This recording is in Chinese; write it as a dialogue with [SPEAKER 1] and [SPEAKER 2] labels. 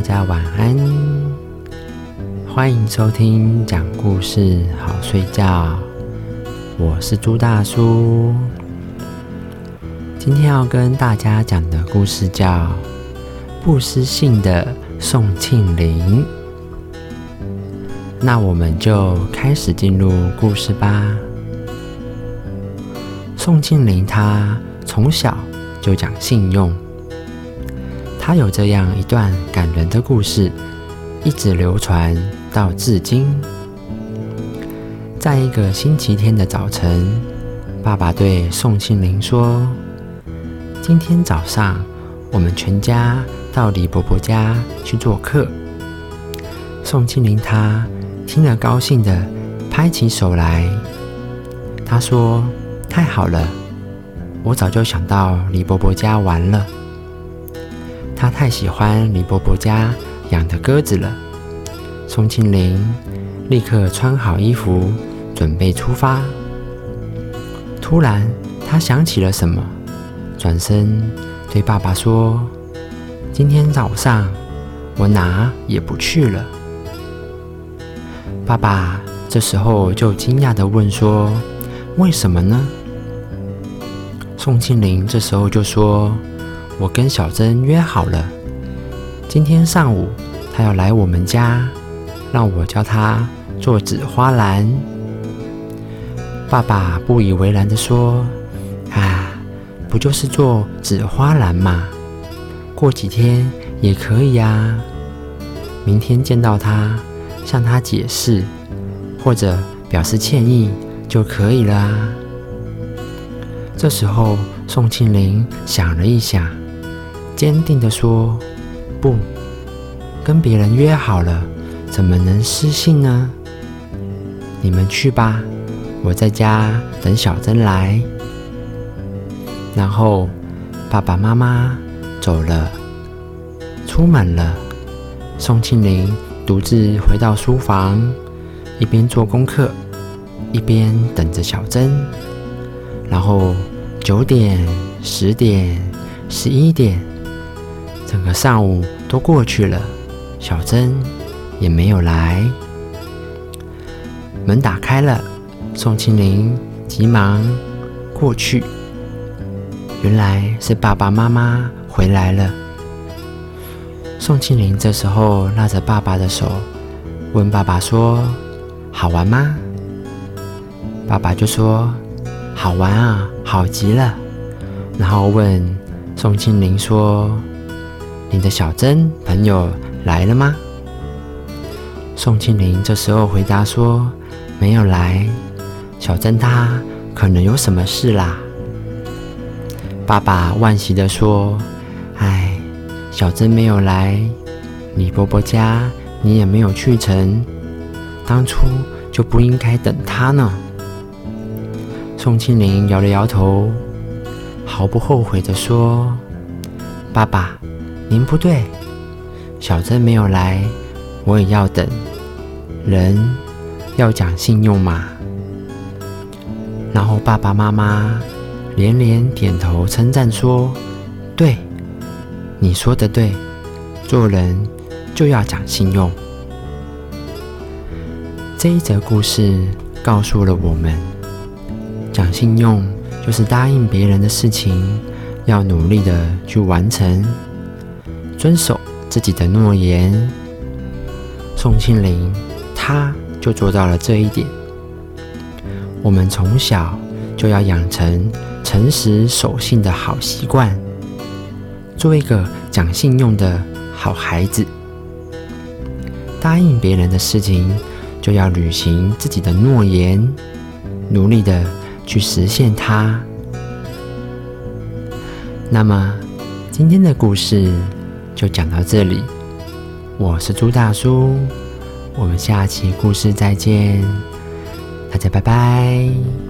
[SPEAKER 1] 家晚安，欢迎收听讲故事好睡觉。我是朱大叔，今天要跟大家讲的故事叫《不失信的宋庆龄》。那我们就开始进入故事吧。宋庆龄她从小就讲信用。他有这样一段感人的故事，一直流传到至今。在一个星期天的早晨，爸爸对宋庆龄说：“今天早上我们全家到李伯伯家去做客。”宋庆龄他听了，高兴的拍起手来。他说：“太好了，我早就想到李伯伯家玩了。”他太喜欢李伯伯家养的鸽子了。宋庆龄立刻穿好衣服，准备出发。突然，他想起了什么，转身对爸爸说：“今天早上我哪也不去了。”爸爸这时候就惊讶地问说：“为什么呢？”宋庆龄这时候就说。我跟小珍约好了，今天上午她要来我们家，让我教她做纸花篮。爸爸不以为然的说：“啊，不就是做纸花篮嘛？过几天也可以啊。明天见到她，向她解释或者表示歉意就可以了啊。”这时候，宋庆龄想了一想。坚定地说：“不，跟别人约好了，怎么能失信呢？你们去吧，我在家等小珍来。”然后爸爸妈妈走了，出门了。宋庆龄独自回到书房，一边做功课，一边等着小珍。然后九点、十点、十一点。整个上午都过去了，小珍也没有来。门打开了，宋庆龄急忙过去，原来是爸爸妈妈回来了。宋庆龄这时候拉着爸爸的手，问爸爸说：“好玩吗？”爸爸就说：“好玩啊，好极了。”然后问宋庆龄说。你的小珍朋友来了吗？宋庆龄这时候回答说：“没有来，小珍她可能有什么事啦。”爸爸惋惜的说：“哎，小珍没有来，李伯伯家你也没有去成，当初就不应该等她呢。”宋庆龄摇了摇头，毫不后悔的说：“爸爸。”您不对，小珍没有来，我也要等。人要讲信用嘛。然后爸爸妈妈连连点头称赞说：“对，你说的对，做人就要讲信用。”这一则故事告诉了我们，讲信用就是答应别人的事情，要努力的去完成。遵守自己的诺言，宋庆龄他就做到了这一点。我们从小就要养成诚实守信的好习惯，做一个讲信用的好孩子。答应别人的事情，就要履行自己的诺言，努力的去实现它。那么，今天的故事。就讲到这里，我是朱大叔，我们下期故事再见，大家拜拜。